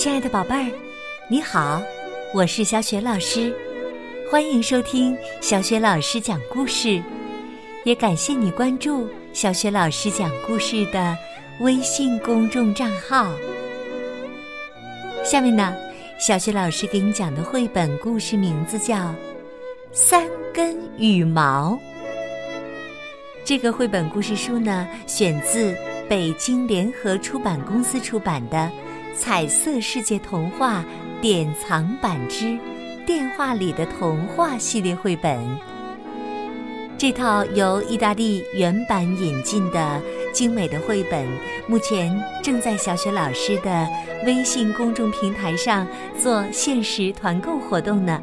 亲爱的宝贝儿，你好，我是小雪老师，欢迎收听小雪老师讲故事，也感谢你关注小雪老师讲故事的微信公众账号。下面呢，小雪老师给你讲的绘本故事名字叫《三根羽毛》。这个绘本故事书呢，选自北京联合出版公司出版的《彩色世界童话典藏版之电话里的童话》系列绘本。这套由意大利原版引进的精美的绘本，目前正在小雪老师的微信公众平台上做限时团购活动呢。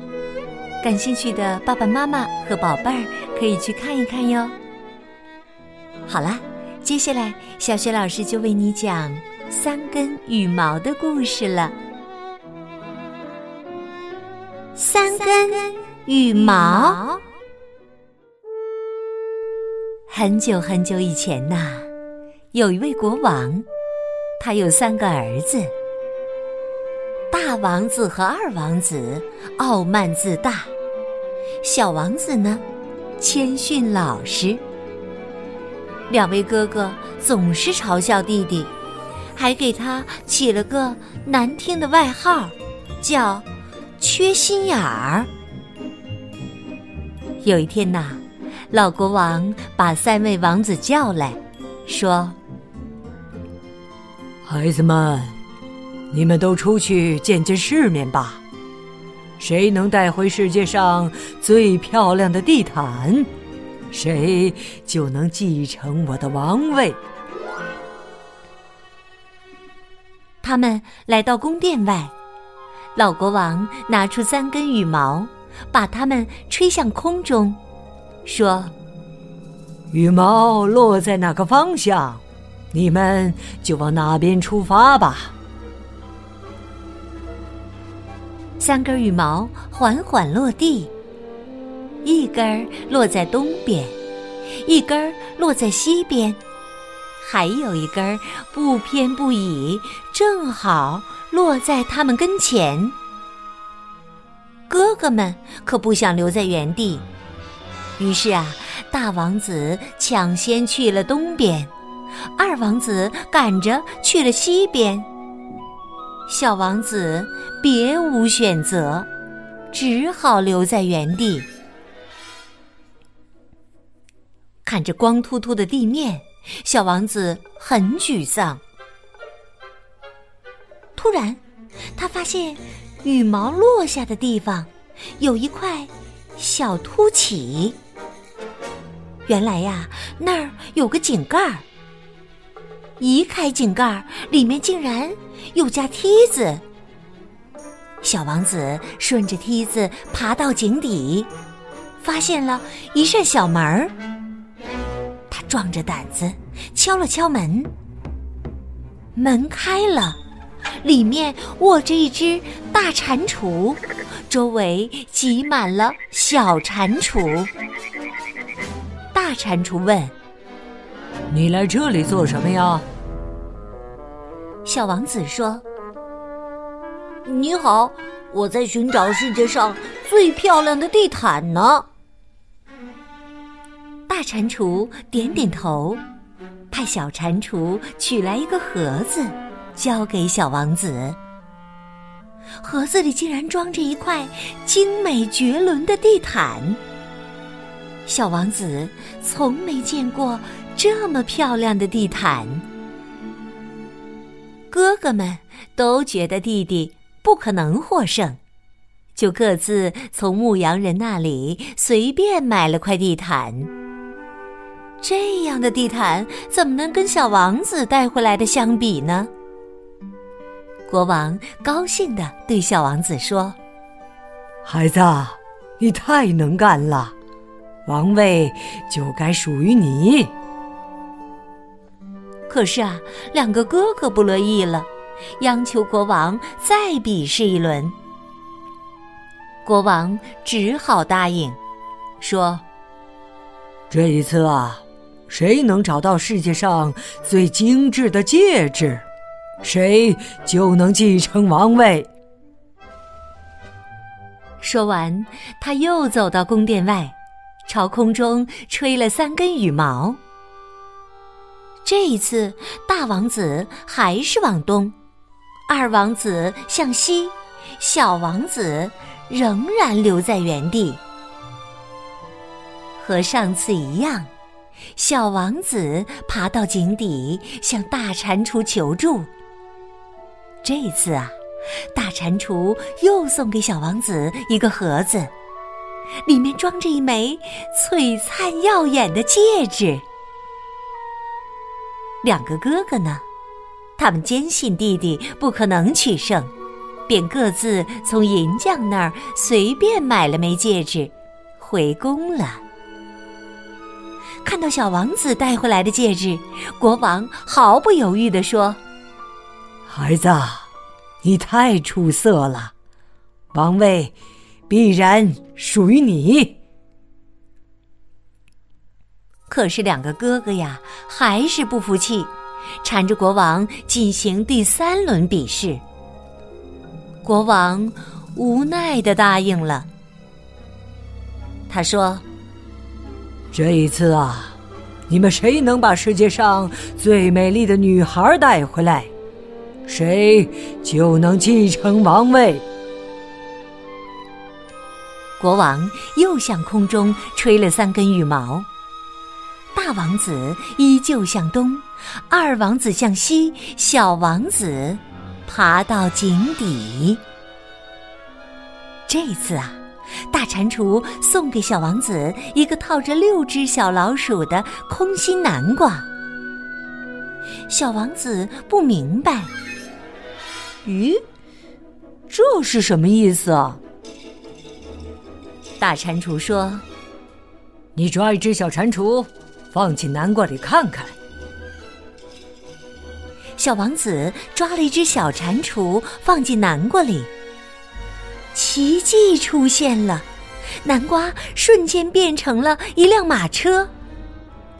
感兴趣的爸爸妈妈和宝贝儿可以去看一看哟。好啦，接下来小雪老师就为你讲三根羽毛的故事了。三根羽毛。很久很久以前呐，有一位国王，他有三个儿子。大王子和二王子傲慢自大，小王子呢，谦逊老实。两位哥哥总是嘲笑弟弟，还给他起了个难听的外号，叫“缺心眼儿”。有一天呐，老国王把三位王子叫来，说：“孩子们，你们都出去见见世面吧。谁能带回世界上最漂亮的地毯？”谁就能继承我的王位？他们来到宫殿外，老国王拿出三根羽毛，把它们吹向空中，说：“羽毛落在哪个方向，你们就往哪边出发吧。”三根羽毛缓缓落地。一根落在东边，一根落在西边，还有一根不偏不倚，正好落在他们跟前。哥哥们可不想留在原地，于是啊，大王子抢先去了东边，二王子赶着去了西边，小王子别无选择，只好留在原地。看着光秃秃的地面，小王子很沮丧。突然，他发现羽毛落下的地方有一块小凸起。原来呀，那儿有个井盖儿。移开井盖儿，里面竟然有架梯子。小王子顺着梯子爬到井底，发现了一扇小门儿。壮着胆子敲了敲门，门开了，里面卧着一只大蟾蜍，周围挤满了小蟾蜍。大蟾蜍问：“你来这里做什么呀？”小王子说：“你好，我在寻找世界上最漂亮的地毯呢。”大蟾蜍点点头，派小蟾蜍取来一个盒子，交给小王子。盒子里竟然装着一块精美绝伦的地毯。小王子从没见过这么漂亮的地毯。哥哥们都觉得弟弟不可能获胜，就各自从牧羊人那里随便买了块地毯。这样的地毯怎么能跟小王子带回来的相比呢？国王高兴地对小王子说：“孩子，你太能干了，王位就该属于你。”可是啊，两个哥哥不乐意了，央求国王再比试一轮。国王只好答应，说：“这一次啊。”谁能找到世界上最精致的戒指，谁就能继承王位。说完，他又走到宫殿外，朝空中吹了三根羽毛。这一次，大王子还是往东，二王子向西，小王子仍然留在原地。和上次一样，小王子爬到井底，向大蟾蜍求助。这次啊。大蟾蜍又送给小王子一个盒子，里面装着一枚璀璨耀眼的戒指。两个哥哥呢，他们坚信弟弟不可能取胜，便各自从银匠那儿随便买了枚戒指，回宫了。看到小王子带回来的戒指，国王毫不犹豫地说：“孩子。”你太出色了，王位必然属于你。可是两个哥哥呀，还是不服气，缠着国王进行第三轮比试。国王无奈的答应了。他说：“这一次啊，你们谁能把世界上最美丽的女孩带回来？”谁就能继承王位。国王又向空中吹了三根羽毛。大王子依旧向东，二王子向西，小王子爬到井底。这次啊，大蟾蜍送给小王子一个套着六只小老鼠的空心南瓜。小王子不明白。咦，这是什么意思啊？大蟾蜍说：“你抓一只小蟾蜍，放进南瓜里看看。”小王子抓了一只小蟾蜍，放进南瓜里，奇迹出现了，南瓜瞬间变成了一辆马车，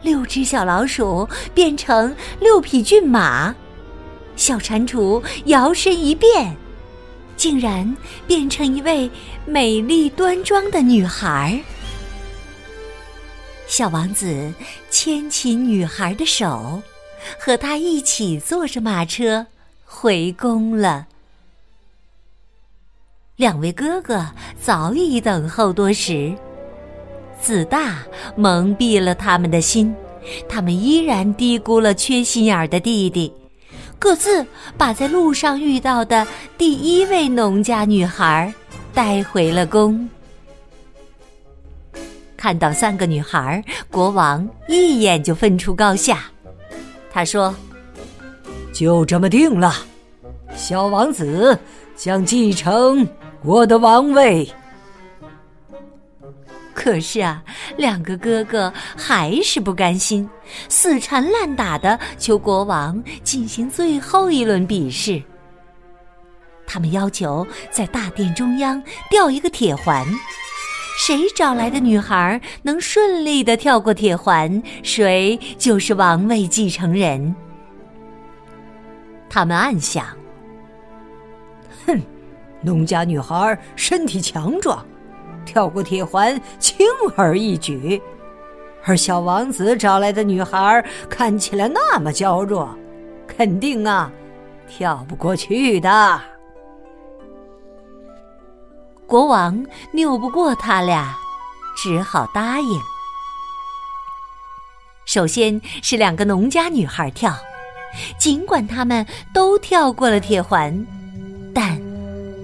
六只小老鼠变成六匹骏马。小蟾蜍摇身一变，竟然变成一位美丽端庄的女孩。小王子牵起女孩的手，和她一起坐着马车回宫了。两位哥哥早已等候多时，子大蒙蔽了他们的心，他们依然低估了缺心眼儿的弟弟。各自把在路上遇到的第一位农家女孩带回了宫。看到三个女孩，国王一眼就分出高下。他说：“就这么定了，小王子将继承我的王位。”可是啊，两个哥哥还是不甘心，死缠烂打的求国王进行最后一轮比试。他们要求在大殿中央吊一个铁环，谁找来的女孩能顺利的跳过铁环，谁就是王位继承人。他们暗想：哼，农家女孩身体强壮。跳过铁环轻而易举，而小王子找来的女孩看起来那么娇弱，肯定啊跳不过去的。国王拗不过他俩，只好答应。首先是两个农家女孩跳，尽管他们都跳过了铁环，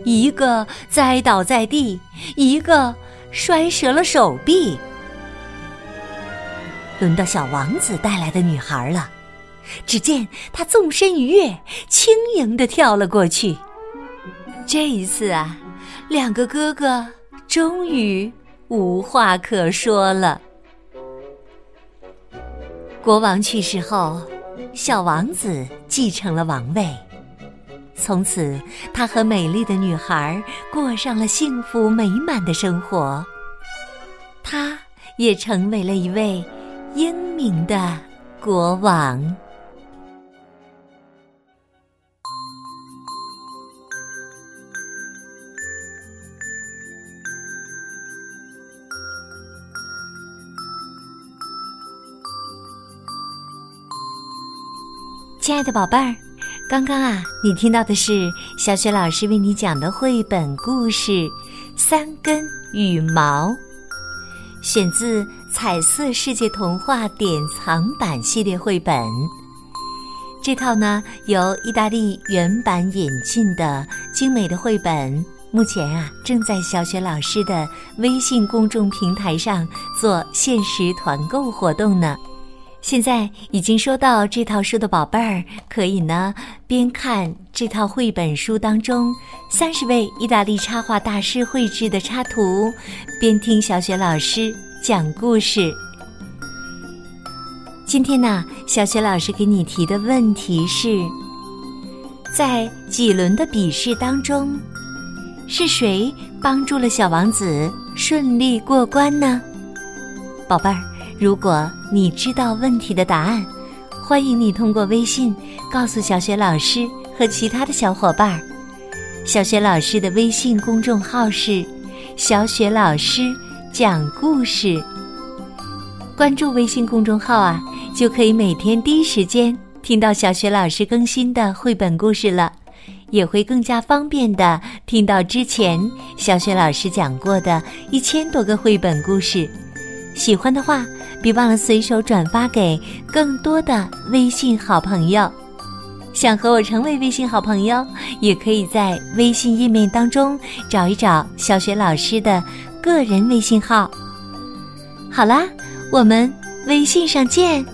一个栽倒在地，一个摔折了手臂。轮到小王子带来的女孩了，只见她纵身一跃，轻盈的跳了过去。这一次啊，两个哥哥终于无话可说了。国王去世后，小王子继承了王位。从此，他和美丽的女孩过上了幸福美满的生活。他也成为了一位英明的国王。亲爱的宝贝儿。刚刚啊，你听到的是小雪老师为你讲的绘本故事《三根羽毛》，选自《彩色世界童话典藏版》系列绘本。这套呢，由意大利原版引进的精美的绘本，目前啊，正在小雪老师的微信公众平台上做限时团购活动呢。现在已经收到这套书的宝贝儿，可以呢边看这套绘本书当中三十位意大利插画大师绘制的插图，边听小雪老师讲故事。今天呢，小雪老师给你提的问题是：在几轮的比试当中，是谁帮助了小王子顺利过关呢？宝贝儿，如果你知道问题的答案，欢迎你通过微信告诉小雪老师和其他的小伙伴儿。小雪老师的微信公众号是“小雪老师讲故事”，关注微信公众号啊。就可以每天第一时间听到小雪老师更新的绘本故事了，也会更加方便的听到之前小雪老师讲过的一千多个绘本故事。喜欢的话，别忘了随手转发给更多的微信好朋友。想和我成为微信好朋友，也可以在微信页面当中找一找小雪老师的个人微信号。好啦，我们微信上见。